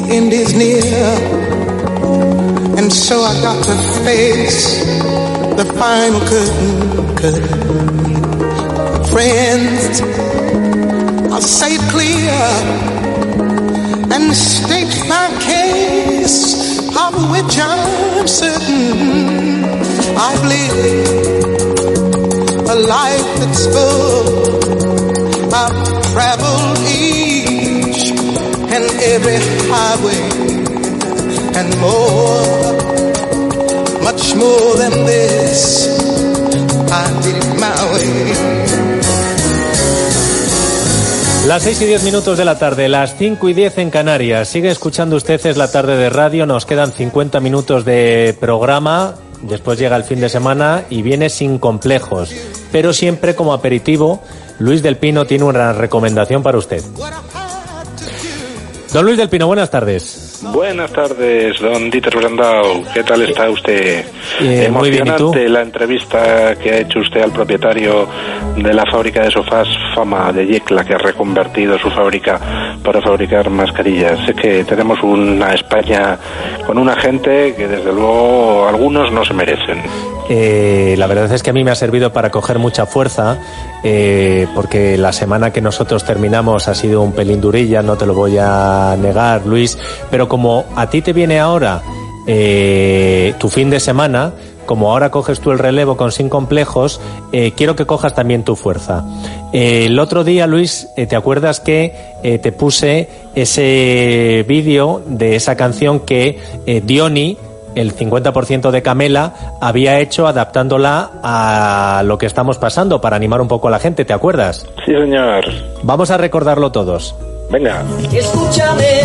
the end is near. And so I got to face the final curtain. curtain. Friends, I'll say it clear and state my case, of which I'm certain I've lived a life that's full. I've traveled every highway and more, much more than this. I did it my way. Las 6 y 10 minutos de la tarde, las 5 y 10 en Canarias. Sigue escuchando usted, es la tarde de radio. Nos quedan 50 minutos de programa. Después llega el fin de semana y viene sin complejos. Pero siempre como aperitivo, Luis del Pino tiene una recomendación para usted. Don Luis del Pino, buenas tardes. Buenas tardes, don Dieter Brandau. ¿Qué tal está usted? Eh, muy bien, ¿y tú? Emocionante la entrevista que ha hecho usted al propietario de la fábrica de sofás Fama de Yecla, que ha reconvertido su fábrica para fabricar mascarillas. Sé que tenemos una España con una gente que desde luego algunos no se merecen. Eh, la verdad es que a mí me ha servido para coger mucha fuerza, eh, porque la semana que nosotros terminamos ha sido un pelín durilla, no te lo voy a negar, Luis, pero como a ti te viene ahora eh, tu fin de semana, como ahora coges tú el relevo con sin complejos, quiero que cojas también tu fuerza. El otro día, Luis, ¿te acuerdas que te puse ese vídeo de esa canción que Diony, el 50% de Camela, había hecho adaptándola a lo que estamos pasando para animar un poco a la gente? ¿Te acuerdas? Sí, señor. Vamos a recordarlo todos. Venga. Escúchame,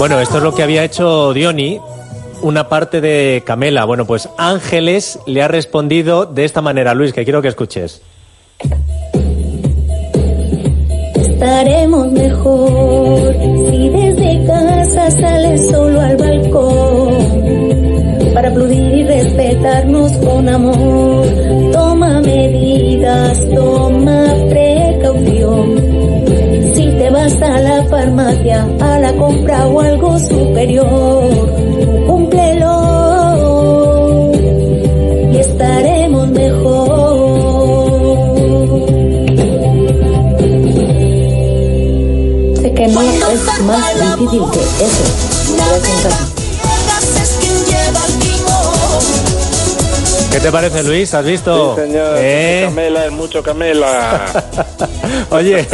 Bueno, esto es lo que había hecho Diony. Una parte de Camela. Bueno, pues Ángeles le ha respondido de esta manera, Luis, que quiero que escuches. Estaremos mejor si desde casa sales solo al balcón para aplaudir y respetarnos con amor. Toma medidas, toma precaución. La farmacia a la compra o algo superior, cúmplelo y estaremos mejor. Sé que no es más difícil que eso. ¿Qué te parece, Luis? ¿Has visto? Sí, señor. ¿Eh? Camela es mucho Camela. Oye,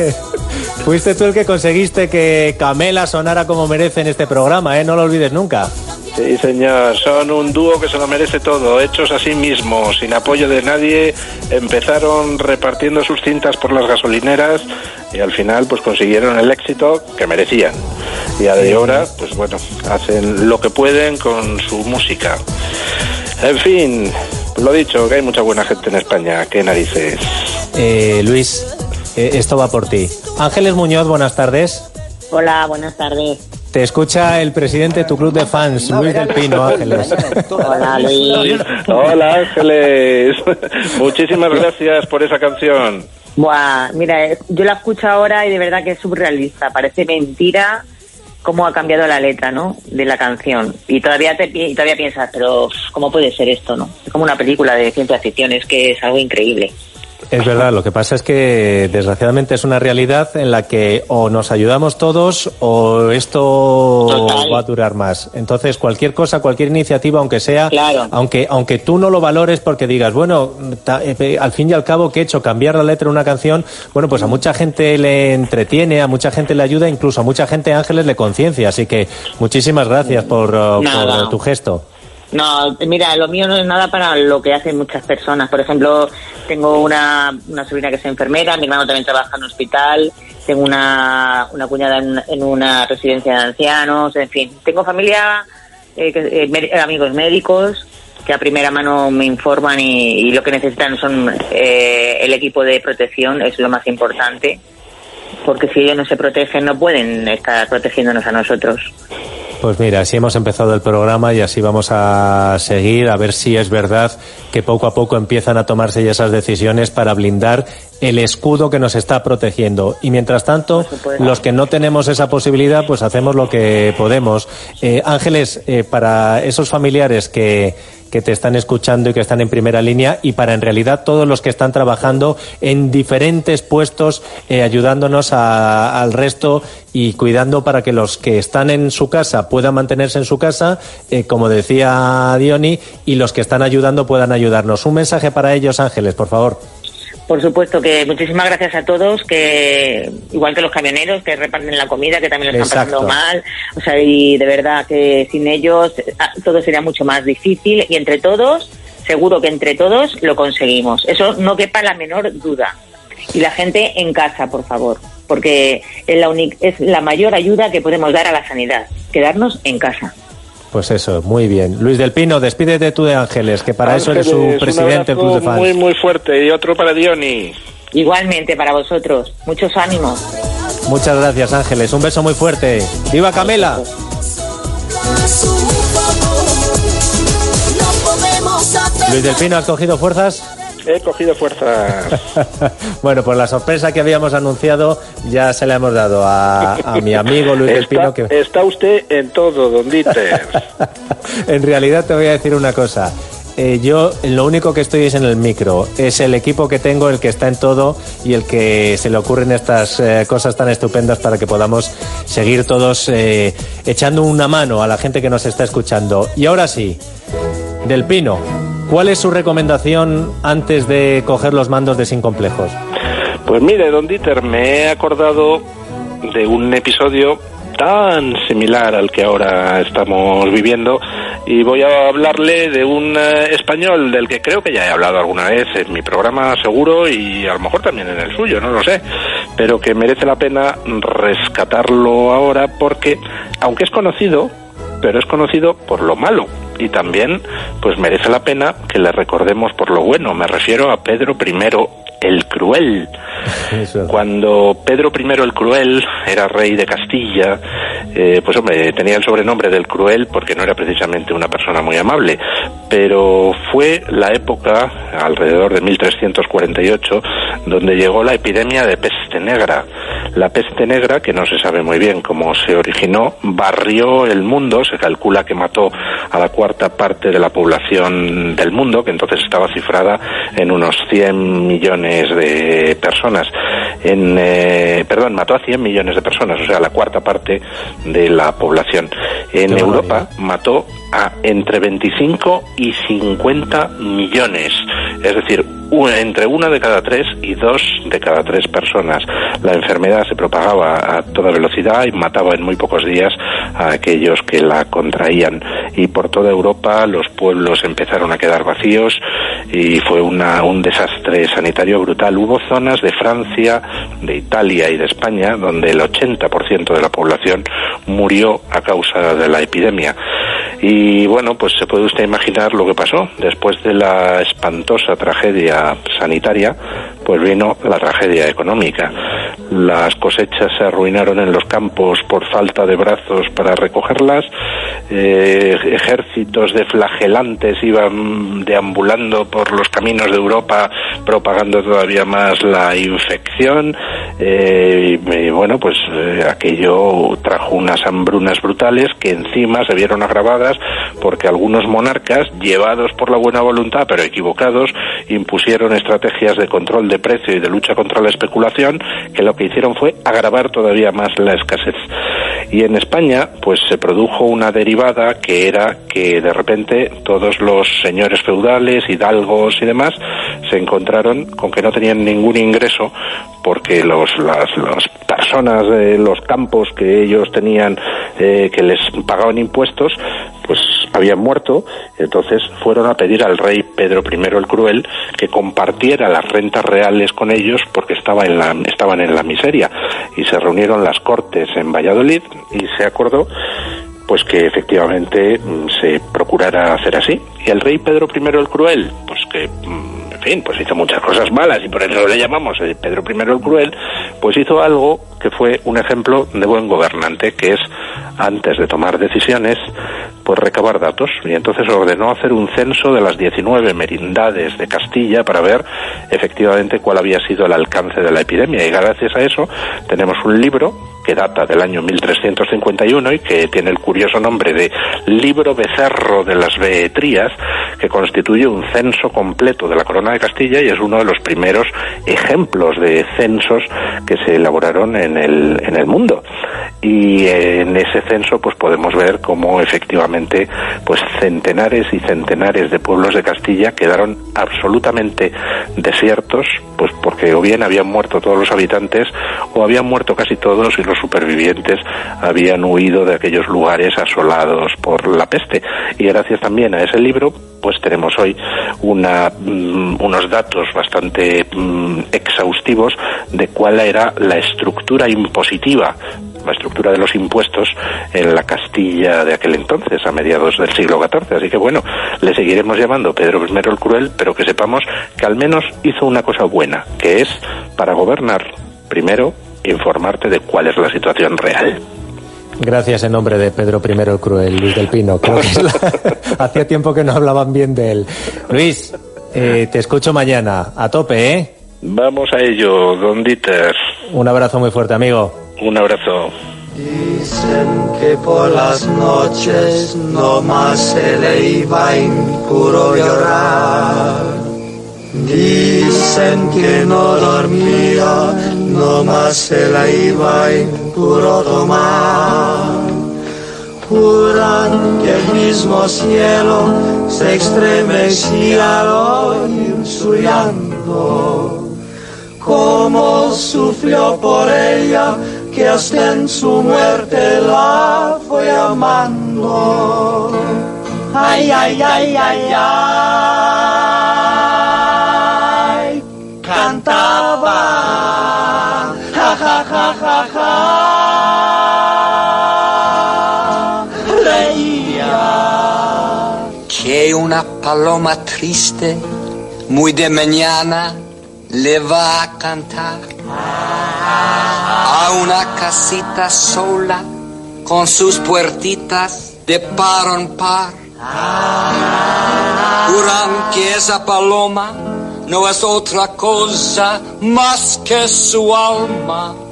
fuiste tú el que conseguiste que Camela sonara como merece en este programa, ¿eh? No lo olvides nunca. Sí, señor. Son un dúo que se lo merece todo, hechos a sí mismos, sin apoyo de nadie. Empezaron repartiendo sus cintas por las gasolineras y al final pues consiguieron el éxito que merecían. Y a de ahora, pues bueno, hacen lo que pueden con su música. En fin, lo dicho, que hay mucha buena gente en España. Qué narices. Eh, Luis, eh, esto va por ti. Ángeles Muñoz, buenas tardes. Hola, buenas tardes. Te escucha el presidente de tu club de fans, Luis del Pino, Ángeles. Hola, Luis. Hola Ángeles, muchísimas gracias por esa canción. Buah, mira, eh, yo la escucho ahora y de verdad que es surrealista. Parece mentira cómo ha cambiado la letra, ¿no? De la canción. Y todavía te y todavía piensas, pero ¿cómo puede ser esto, no? Es como una película de ciencia ficción, es que es algo increíble. Es verdad, lo que pasa es que desgraciadamente es una realidad en la que o nos ayudamos todos o esto Total. va a durar más. Entonces, cualquier cosa, cualquier iniciativa, aunque sea, Claro. aunque, aunque tú no lo valores porque digas, bueno, ta- eh, al fin y al cabo, ¿qué he hecho? Cambiar la letra de una canción, bueno, pues a mucha gente le entretiene, a mucha gente le ayuda, incluso a mucha gente Ángeles le conciencia. Así que muchísimas gracias por tu gesto. No, mira, lo mío no es nada para lo que hacen muchas personas. Por ejemplo, tengo una, una sobrina que es enfermera, mi hermano también trabaja en un hospital, tengo una, una cuñada en, una residencia de ancianos, en fin. Tengo familia, eh, eh, amigos médicos que a primera mano me informan y, y lo que necesitan son eh, el equipo de protección, es lo más importante. porque si ellos no se protegen no pueden estar protegiéndonos a nosotros. Pues mira, así hemos empezado el programa y así vamos a seguir a ver si es verdad que poco a poco empiezan a tomarse ya esas decisiones para blindar el escudo que nos está protegiendo. Y mientras tanto, los que no tenemos esa posibilidad, pues hacemos lo que podemos. Eh, Ángeles, eh, para esos familiares que, que te están escuchando y que están en primera línea y para en realidad todos los que están trabajando en diferentes puestos eh, ayudándonos a- al resto y cuidando para que los que están en su casa puedan mantenerse en su casa, eh, como decía Diony, y los que están ayudando puedan ayudarnos. Un mensaje para ellos, Ángeles, por favor. Por supuesto que muchísimas gracias a todos, que igual que los camioneros que reparten la comida, que también lo están Exacto. pasando mal, o sea, y de verdad que sin ellos ah, todo sería mucho más difícil y entre todos, seguro que entre todos lo conseguimos. Eso no quepa la menor duda. Y la gente en casa, por favor, porque es la, es la mayor ayuda que podemos dar a la sanidad, quedarnos en casa. Pues eso, muy bien. Luis del Pino, despídete tú de Ángeles, que para eso eres su presidente del club de fans. Muy, muy fuerte. Y otro para Diony. Igualmente para vosotros, muchos ánimos. Muchas gracias, Ángeles. Un beso muy fuerte. ¡Viva Camela! Luis del Pino, ¿has cogido fuerzas? He cogido fuerzas. bueno, pues la sorpresa que habíamos anunciado ya se la hemos dado a, a mi amigo Luis del Pino. Que está usted en todo, don Dieter. en realidad te voy a decir una cosa. Eh, yo lo único que estoy es en el micro. Es el equipo que tengo el que está en todo y el que se le ocurren estas eh, cosas tan estupendas para que podamos seguir todos eh, echando una mano a la gente que nos está escuchando. Y ahora sí, Del Pino, ¿cuál es su recomendación antes de coger los mandos de Sin Complejos? Pues mire, don Dieter, me he acordado de un episodio tan similar al que ahora estamos viviendo y voy a hablarle de un eh, español del que creo que ya he hablado alguna vez en mi programa seguro y a lo mejor también en el suyo, no lo sé, pero que merece la pena rescatarlo ahora porque aunque es conocido, pero es conocido por lo malo y también pues merece la pena que le recordemos por lo bueno, me refiero a Pedro I el Cruel. Cuando Pedro I el Cruel era rey de Castilla, eh, pues hombre, tenía el sobrenombre del Cruel porque no era precisamente una persona muy amable, pero fue la época, alrededor de 1348, donde llegó la epidemia de peste negra. La peste negra, que no se sabe muy bien cómo se originó, barrió el mundo, se calcula que mató a la cuarta parte de la población del mundo, que entonces estaba cifrada en unos 100 millones de personas. En, eh, perdón, mató a 100 millones de personas, o sea, la cuarta parte de la población. En Qué Europa mató a entre 25 y 50 millones, es decir, entre una de cada tres y dos de cada tres personas. La enfermedad se propagaba a toda velocidad y mataba en muy pocos días a aquellos que la contraían. Y por toda Europa los pueblos empezaron a quedar vacíos y fue una, un desastre sanitario brutal. Hubo zonas de Francia, de Italia y de España donde el 80% de la población murió a causa de la epidemia. Y bueno, pues se puede usted imaginar lo que pasó. Después de la espantosa tragedia sanitaria, pues vino la tragedia económica. Las cosechas se arruinaron en los campos por falta de brazos para recogerlas. Eh, ejércitos de flagelantes iban deambulando por los caminos de Europa propagando todavía más la infección. Eh, bueno, pues eh, aquello trajo unas hambrunas brutales que encima se vieron agravadas porque algunos monarcas, llevados por la buena voluntad pero equivocados, impusieron estrategias de control de precio y de lucha contra la especulación lo que hicieron fue agravar todavía más la escasez. Y en España, pues se produjo una derivada que era que de repente todos los señores feudales, hidalgos y demás se encontraron con que no tenían ningún ingreso porque los, las, las personas de los campos que ellos tenían eh, que les pagaban impuestos pues habían muerto entonces fueron a pedir al rey Pedro I el Cruel que compartiera las rentas reales con ellos porque estaba en la, estaban en la miseria y se reunieron las cortes en Valladolid y se acordó pues que efectivamente mm, se procurara hacer así. Y el rey Pedro I el Cruel, pues que mm, fin, pues hizo muchas cosas malas y por eso le llamamos eh, Pedro I el Cruel, pues hizo algo que fue un ejemplo de buen gobernante, que es, antes de tomar decisiones, pues recabar datos. Y entonces ordenó hacer un censo de las 19 merindades de Castilla para ver efectivamente cuál había sido el alcance de la epidemia. Y gracias a eso tenemos un libro que data del año 1351 y que tiene el curioso nombre de Libro Becerro de las Beetrías, que constituye un censo completo de la Corona de Castilla y es uno de los primeros ejemplos de censos que se elaboraron en el, en el mundo. Y en ese censo pues podemos ver cómo efectivamente pues centenares y centenares de pueblos de Castilla quedaron absolutamente desiertos, pues porque o bien habían muerto todos los habitantes o habían muerto casi todos y los supervivientes habían huido de aquellos lugares asolados por la peste. Y gracias también a ese libro, pues tenemos hoy una, mm, unos datos bastante mm, exhaustivos de cuál era la estructura impositiva la estructura de los impuestos en la Castilla de aquel entonces, a mediados del siglo XIV. Así que bueno, le seguiremos llamando Pedro I el Cruel, pero que sepamos que al menos hizo una cosa buena, que es, para gobernar, primero, informarte de cuál es la situación real. Gracias en nombre de Pedro I el Cruel, Luis del Pino. Creo que es la- Hacía tiempo que no hablaban bien de él. Luis, eh, te escucho mañana. A tope, ¿eh? Vamos a ello, don Dieter. Un abrazo muy fuerte, amigo. Un abrazo. Dicen que por las noches no más se le iba en puro llorar. Dicen que no dormía, no más se la iba en puro tomar. Juran que el mismo cielo se estremecía al oír su llanto sufrió por ella, que hasta en su muerte la fue amando. Ay, ay, ay, ay, ay, cantaba, ja. Que una paloma triste, muy de mañana, le va a cantar a una casita sola con sus puertitas de par en par. Juran que esa paloma no es otra cosa más que su alma.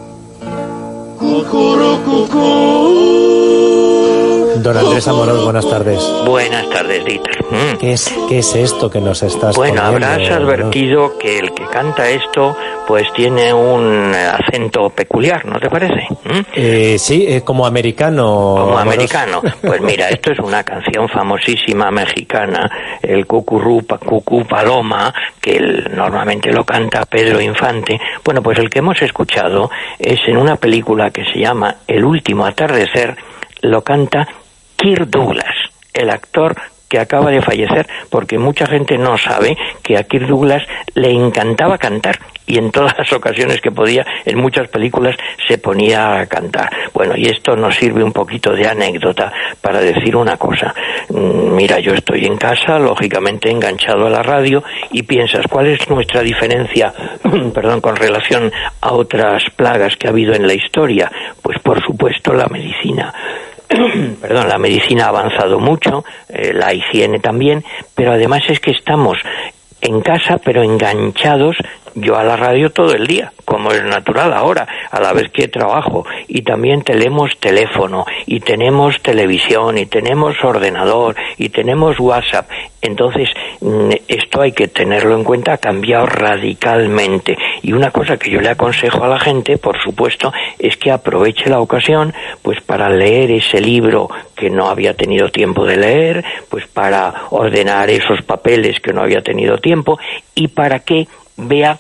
Don Andrés Amorós, buenas tardes. Buenas tardes, Dieter. Mm. ¿Qué es, qué es esto que nos estás Bueno, poniendo, habrás advertido que el que canta esto, pues tiene un acento peculiar, ¿no te parece? ¿Mm? Eh, sí, eh, como americano. Como americano. Pues mira, esto es una canción famosísima mexicana, el Cucurú Pa- Cucú Paloma, que normalmente lo canta Pedro Infante. Bueno, pues el que hemos escuchado es en una película que se llama El último atardecer, lo canta Kirk Douglas, el actor que acaba de fallecer, porque mucha gente no sabe que a Kirk Douglas le encantaba cantar y en todas las ocasiones que podía, en muchas películas, se ponía a cantar. Bueno, y esto nos sirve un poquito de anécdota para decir una cosa. Mm, Mira, yo estoy en casa, lógicamente enganchado a la radio, y piensas, ¿cuál es nuestra diferencia, perdón, con relación a otras plagas que ha habido en la historia? Pues por supuesto la medicina. perdón, la medicina ha avanzado mucho, eh, la higiene también, pero además es que estamos en casa, pero enganchados yo a la radio todo el día, como es natural ahora, a la vez que trabajo. Y también tenemos teléfono, y tenemos televisión, y tenemos ordenador, y tenemos WhatsApp. Entonces, mm, esto hay que tenerlo en cuenta, ha cambiado radicalmente. Y una cosa que yo le aconsejo a la gente, por supuesto, es que aproveche la ocasión, pues para leer ese libro que no había tenido tiempo de leer, pues para ordenar esos papeles que no había tenido tiempo, y para que vea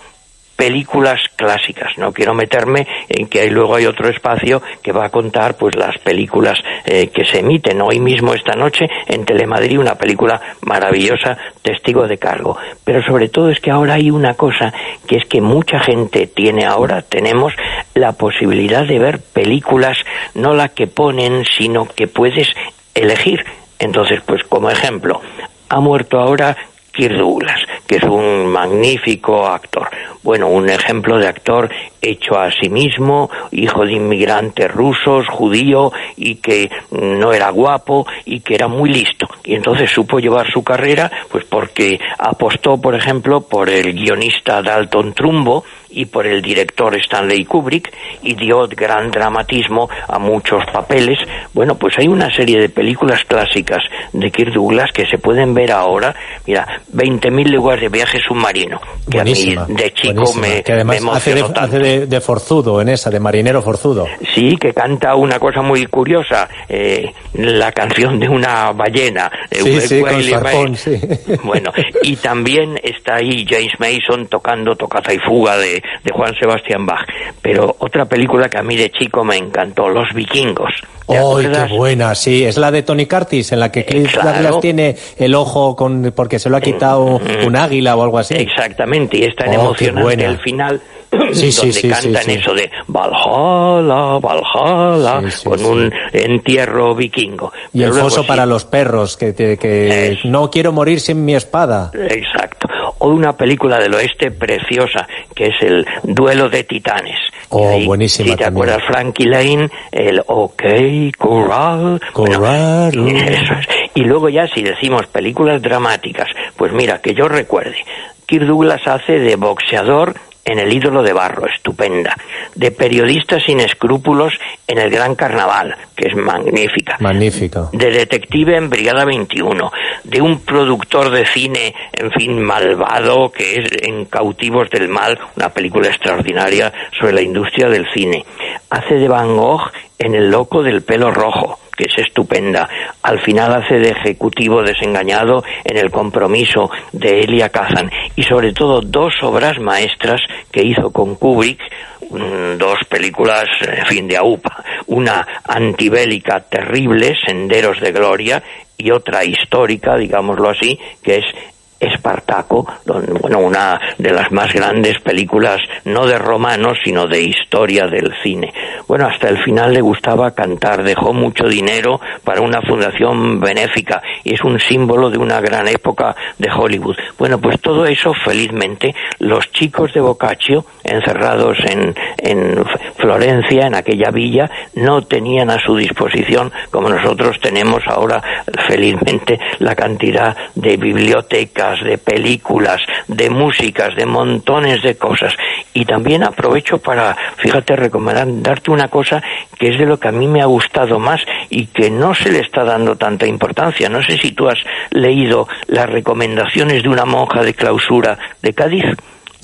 películas clásicas. No quiero meterme en que luego hay otro espacio que va a contar pues las películas eh, que se emiten. Hoy mismo esta noche en Telemadrid una película maravillosa, Testigo de Cargo. Pero sobre todo es que ahora hay una cosa que es que mucha gente tiene ahora, tenemos la posibilidad de ver películas, no la que ponen, sino que puedes elegir. Entonces, pues como ejemplo, ha muerto ahora Kirk Douglas. Que es un magnífico actor. Bueno, un ejemplo de actor hecho a sí mismo, hijo de inmigrantes rusos, judío, y que no era guapo y que era muy listo. Y entonces supo llevar su carrera, pues porque apostó, por ejemplo, por el guionista Dalton Trumbo, y por el director Stanley Kubrick y dio gran dramatismo a muchos papeles. Bueno, pues hay una serie de películas clásicas de Kirk Douglas que se pueden ver ahora. Mira, 20.000 leguas de viaje submarino, que a mí de chico me, que además hace, de, de, forzudo en esa, de marinero forzudo. Sí, que canta una cosa muy curiosa, eh, la canción de una ballena. Sí, sí, con sí. Bueno, y también está ahí James Mason tocando Tocaza y Fuga de, de Juan Sebastián Bach. Pero otra película que a mí de chico me encantó, Los Vikingos. ¡Ay, qué buena! Sí, es la de Tony Curtis, en la que Cliff claro. tiene el ojo con porque se lo ha quitado mm. un águila o algo así. Exactamente, y es tan oh, emocionante el final sí, donde sí, cantan eso de Valhalla, Valhalla, con un entierro vikingo. Y el foso para los perros, que, que no quiero morir sin mi espada. Exacto. O una película del oeste preciosa, que es el Duelo de Titanes. Oh, buenísima Si te acuerdas, Frankie Lane, el OK, Corral. Corral. Y luego ya si decimos películas dramáticas, pues mira, que yo recuerde, Kirk Douglas hace de boxeador en El ídolo de barro, estupenda, de periodista sin escrúpulos en El Gran Carnaval, que es magnífica. Magnífica. De detective en Brigada 21, de un productor de cine, en fin, malvado, que es en Cautivos del Mal, una película extraordinaria sobre la industria del cine. Hace de Van Gogh en El Loco del Pelo Rojo, que es estupenda. Al final hace de ejecutivo desengañado en El Compromiso de Elia Kazan. Y sobre todo dos obras maestras que hizo con Kubrick, dos películas, en fin, de AUPA. Una antibélica terrible, Senderos de Gloria, y otra histórica, digámoslo así, que es Espartaco, bueno, una de las más grandes películas, no de romanos, sino de historia del cine. Bueno, hasta el final le gustaba cantar, dejó mucho dinero para una fundación benéfica y es un símbolo de una gran época de Hollywood. Bueno, pues todo eso, felizmente, los chicos de Boccaccio, encerrados en, en Florencia, en aquella villa, no tenían a su disposición, como nosotros tenemos ahora, felizmente, la cantidad de bibliotecas, de películas, de músicas, de montones de cosas. Y también aprovecho para, fíjate, recomendar, darte una cosa que es de lo que a mí me ha gustado más y que no se le está dando tanta importancia. No sé si tú has leído las recomendaciones de una monja de clausura de Cádiz.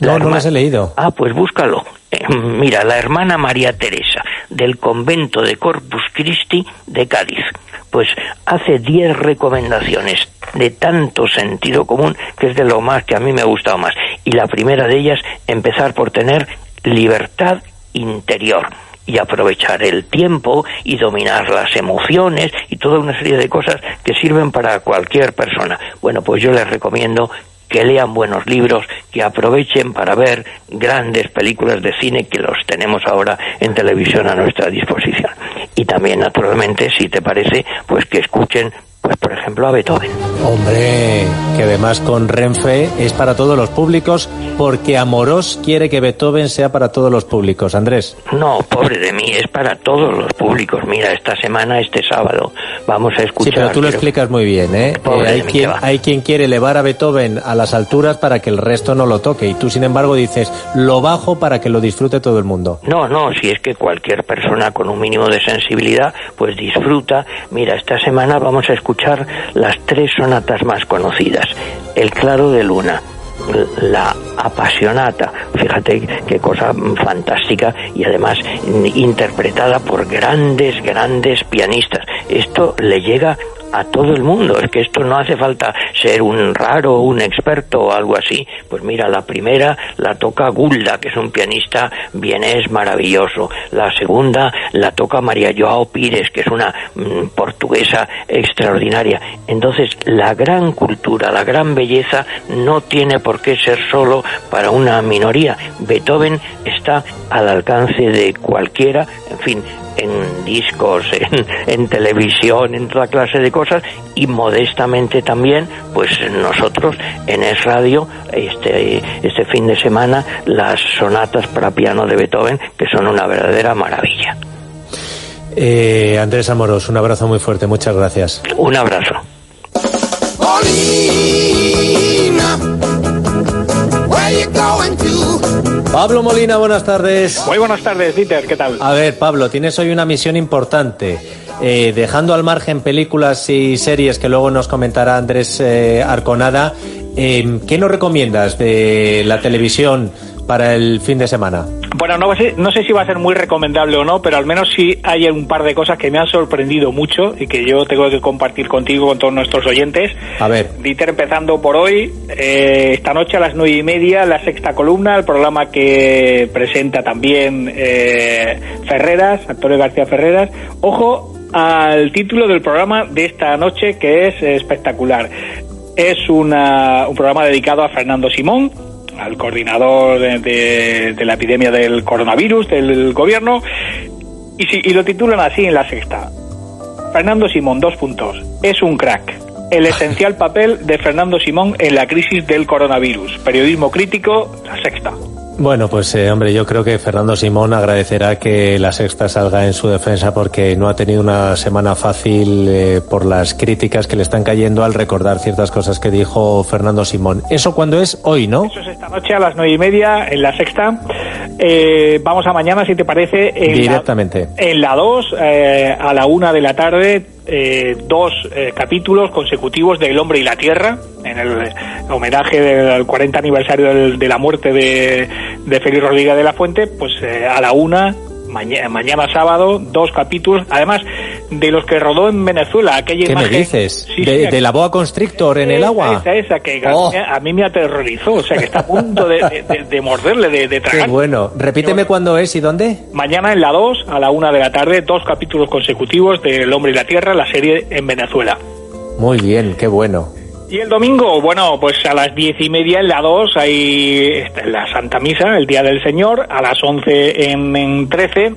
No, no las he leído. Ah, pues búscalo. Eh, mira, la hermana María Teresa del convento de Corpus Christi de Cádiz pues hace 10 recomendaciones de tanto sentido común que es de lo más que a mí me ha gustado más. Y la primera de ellas, empezar por tener libertad interior y aprovechar el tiempo y dominar las emociones y toda una serie de cosas que sirven para cualquier persona. Bueno, pues yo les recomiendo que lean buenos libros, que aprovechen para ver grandes películas de cine que los tenemos ahora en televisión a nuestra disposición. Y también, naturalmente, si te parece, pues que escuchen pues por ejemplo a Beethoven. Hombre, que además con Renfe es para todos los públicos, porque Amorós quiere que Beethoven sea para todos los públicos, Andrés. No, pobre de mí, es para todos los públicos. Mira, esta semana, este sábado, vamos a escuchar... Sí, pero tú lo explicas muy bien, ¿eh? eh hay, quien, hay quien quiere elevar a Beethoven a las alturas para que el resto no lo toque, y tú, sin embargo, dices, lo bajo para que lo disfrute todo el mundo. No, no, si es que cualquier persona con un mínimo de sensibilidad, pues disfruta. Mira, esta semana vamos a escuchar escuchar las tres sonatas más conocidas. El claro de luna, la apasionata, fíjate qué cosa fantástica y además interpretada por grandes, grandes pianistas. Esto le llega a todo el mundo. Es que esto no hace falta ser un raro, un experto o algo así. Pues mira, la primera la toca Gulda, que es un pianista vienés maravilloso. La segunda la toca María Joao Pires, que es una mm, portuguesa extraordinaria. Entonces, la gran cultura, la gran belleza no tiene por qué ser solo para una minoría. Beethoven está al alcance de cualquiera, en fin, en discos, en, en televisión, en toda clase de cosas y modestamente también, pues nosotros en Es Radio, este, este fin de semana, las sonatas para piano de Beethoven, que son una verdadera maravilla. Eh, Andrés Amoros, un abrazo muy fuerte, muchas gracias. Un abrazo. Pablo Molina, buenas tardes. Muy buenas tardes, Dieter, ¿qué tal? A ver, Pablo, tienes hoy una misión importante. Eh, dejando al margen películas y series que luego nos comentará Andrés eh, Arconada, eh, ¿qué nos recomiendas de la televisión para el fin de semana? Bueno, no, sé, no sé si va a ser muy recomendable o no, pero al menos sí hay un par de cosas que me han sorprendido mucho y que yo tengo que compartir contigo, con todos nuestros oyentes. A ver. Dieter, empezando por hoy, eh, esta noche a las nueve y media, la sexta columna, el programa que presenta también eh, Ferreras, Antonio García Ferreras. Ojo al título del programa de esta noche, que es espectacular. Es una, un programa dedicado a Fernando Simón, al coordinador de, de- la epidemia del coronavirus del gobierno y, si- y lo titulan así en la sexta. Fernando Simón, dos puntos. Es un crack. El esencial papel de Fernando Simón en la crisis del coronavirus. Periodismo crítico, la sexta. Bueno, pues eh, hombre, yo creo que Fernando Simón agradecerá que la sexta salga en su defensa porque no ha tenido una semana fácil eh, por las críticas que le están cayendo al recordar ciertas cosas que dijo Fernando Simón. Eso cuando es hoy, ¿no? Eso es esta noche a las nueve y media en la sexta. Eh, vamos a mañana, si te parece. En La, en la 2, eh, a la 1 de la tarde, eh, dos eh, capítulos consecutivos de El hombre y la tierra, en el homenaje del 40 aniversario del, de la muerte de, de Félix Rodríguez de la Fuente, pues eh, a la 1 mañana, mañana sábado, dos capítulos, además de los que rodó en Venezuela, aquella ¿Qué me dices? De, la boa constrictor en el agua? Esa, esa, que oh. a, mí me aterrorizó, o sea, que está a punto de, de morderle, de, tragar. Qué bueno. Repíteme cuándo es y dónde. Mañana en la 2, a la 1 de la tarde, dos capítulos consecutivos de El hombre y la tierra, la serie en Venezuela. Muy bien, qué bueno. Y el domingo, bueno, pues a las diez y media en la 2 hay este, la Santa Misa, el Día del Señor, a las 11 en, en 13.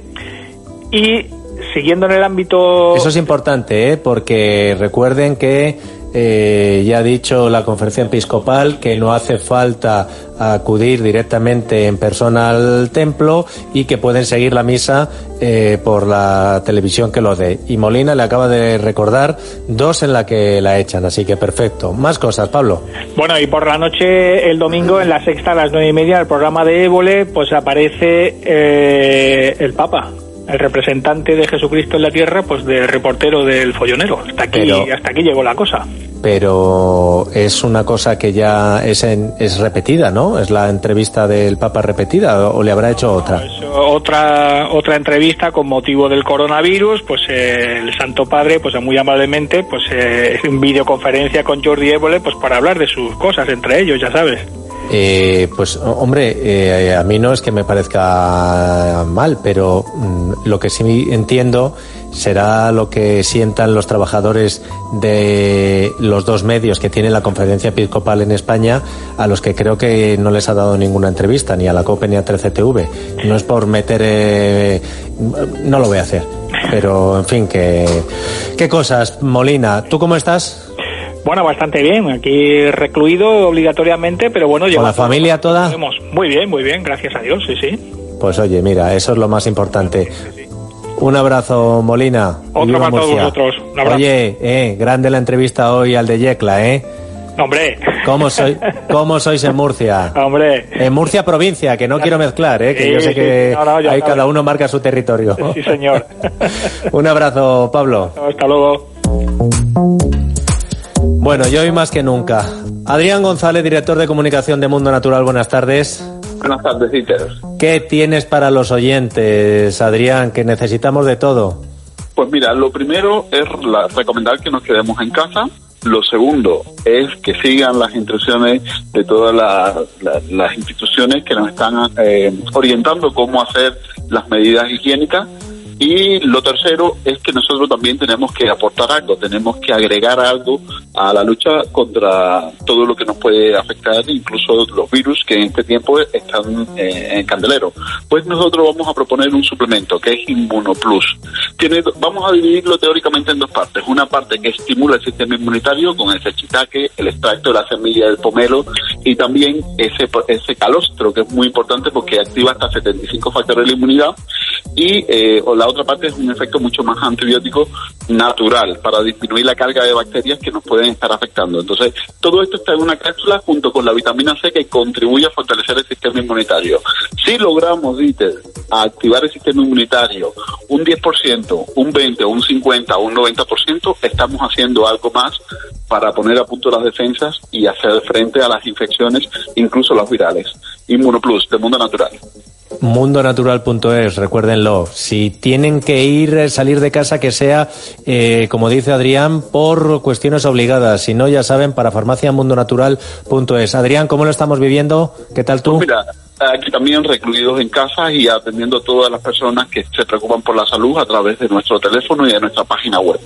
Y siguiendo en el ámbito... Eso es importante, ¿eh? porque recuerden que eh, ya ha dicho la conferencia episcopal que no hace falta acudir directamente en persona al templo y que pueden seguir la misa eh, por la televisión que lo dé. Y Molina le acaba de recordar dos en la que la echan, así que perfecto. Más cosas, Pablo. Bueno, y por la noche, el domingo, en la sexta a las nueve y media, el programa de Évole, pues aparece eh, el Papa, el representante de Jesucristo en la tierra, pues del reportero del follonero. Hasta aquí, Pero- hasta aquí llegó la cosa. Pero es una cosa que ya es, en- es repetida, ¿no? Es la entrevista del Papa repetida o le habrá hecho otra. Otra otra entrevista con motivo del coronavirus, pues eh, el Santo Padre, pues muy amablemente, pues eh, en videoconferencia con Jordi Évole, pues para hablar de sus cosas entre ellos, ya sabes. Eh, pues ho- hombre, eh, a mí no es que me parezca mal, pero mm, lo que sí entiendo será lo que sientan los trabajadores de los dos medios que tiene la conferencia episcopal en España, a los que creo que no les ha dado ninguna entrevista, ni a la COPE ni a 13TV. No es por meter... eh, no lo voy a hacer. Pero, en fin, que... ¿Qué cosas, Molina? ¿Tú cómo estás? Bueno, bastante bien, aquí recluido obligatoriamente, pero bueno, ¿Con la familia toda? Muy bien, muy bien, gracias a Dios, sí, sí. Pues oye, mira, eso es lo más importante. Un abrazo, Molina. Otro para todos vosotros. Un abrazo. Oye, eh, grande la entrevista hoy al de Yecla, ¿eh? Hombre. ¿Cómo, soy, ¿Cómo sois en Murcia? Hombre. En Murcia provincia, que no quiero mezclar, ¿eh? Que Sí, yo sé que. No, ahí cada uno marca su territorio. Sí, señor. Un abrazo, Pablo. Hasta luego. Bueno, yo hoy más que nunca. Adrián González, director de comunicación de Mundo Natural, buenas tardes. Buenas tardes, Dieter. ¿Qué tienes para los oyentes, Adrián? Que necesitamos de todo. Pues mira, lo primero es la- recomendar que nos quedemos en casa. Lo segundo es que sigan las instrucciones de todas la- la- las instituciones que nos están eh, orientando cómo hacer las medidas higiénicas. Y lo tercero es que nosotros también tenemos que aportar algo, tenemos que agregar algo a la lucha contra todo lo que nos puede afectar, incluso los virus que en este tiempo están eh, en candelero. Pues nosotros vamos a proponer un suplemento que es Inmunoplus. tiene, vamos a dividirlo teóricamente en dos partes. Una parte que estimula el sistema inmunitario con ese chitaque, el extracto de la semilla del pomelo y también ese, ese calostro que es muy importante porque activa hasta 75 factores de la inmunidad y eh, o la otra parte es un efecto mucho más antibiótico natural para disminuir la carga de bacterias que nos pueden estar afectando. Entonces, todo esto está en una cápsula junto con la vitamina C que contribuye a fortalecer el sistema inmunitario. Si logramos, Dieter, activar el sistema inmunitario un 10%, un 20, un 50 o un 90%, estamos haciendo algo más para poner a punto las defensas y hacer frente a las infecciones, incluso las virales. Inmunoplus, del mundo natural. Mundonatural.es, recuérdenlo. Si tienen que ir, eh, salir de casa, que sea, eh, como dice Adrián, por cuestiones obligadas. Si no, ya saben, para farmaciamundonatural.es. Adrián, ¿cómo lo estamos viviendo? ¿Qué tal tú? Mira, aquí también recluidos en casa y atendiendo a todas las personas que se preocupan por la salud a través de nuestro teléfono y de nuestra página web.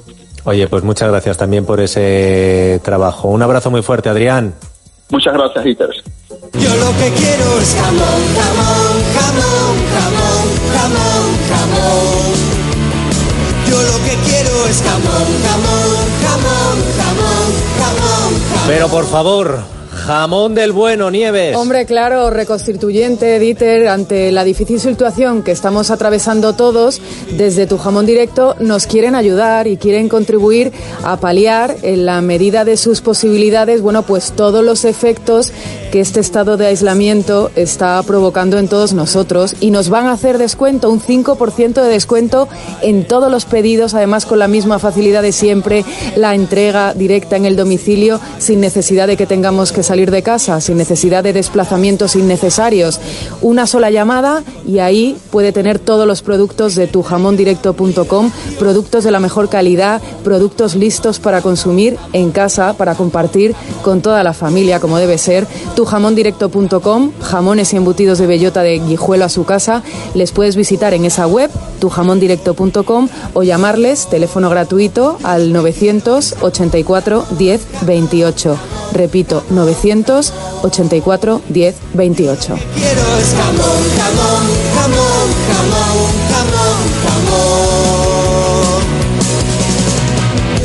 Oye, pues muchas gracias también por ese trabajo. Un abrazo muy fuerte, Adrián. Muchas gracias, Hitter. Yo lo que quiero es jamón, jamón, jamón, jamón, jamón, jamón. Yo lo que quiero es jamón, jamón, jamón, jamón, jamón, jamón. Pero por favor, jamón del bueno, Nieves. Hombre, claro, reconstituyente, Dieter, ante la difícil situación que estamos atravesando todos, desde tu jamón directo nos quieren ayudar y quieren contribuir a paliar en la medida de sus posibilidades, bueno, pues todos los efectos que este estado de aislamiento está provocando en todos nosotros y nos van a hacer descuento, un 5% de descuento en todos los pedidos, además con la misma facilidad de siempre, la entrega directa en el domicilio sin necesidad de que tengamos que salir de casa, sin necesidad de desplazamientos innecesarios. Una sola llamada y ahí puede tener todos los productos de tujamondirecto.com, productos de la mejor calidad, productos listos para consumir en casa, para compartir con toda la familia como debe ser. Tujamondirecto.com, jamones y embutidos de bellota de guijuelo a su casa. Les puedes visitar en esa web, tujamondirecto.com o llamarles, teléfono gratuito al 984 10 28. Repito, 984 10 28. Quiero es jamón, jamón, jamón, jamón, jamón, jamón.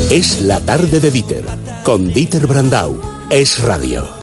Es la tarde de Dieter, con Dieter Brandau. Es radio.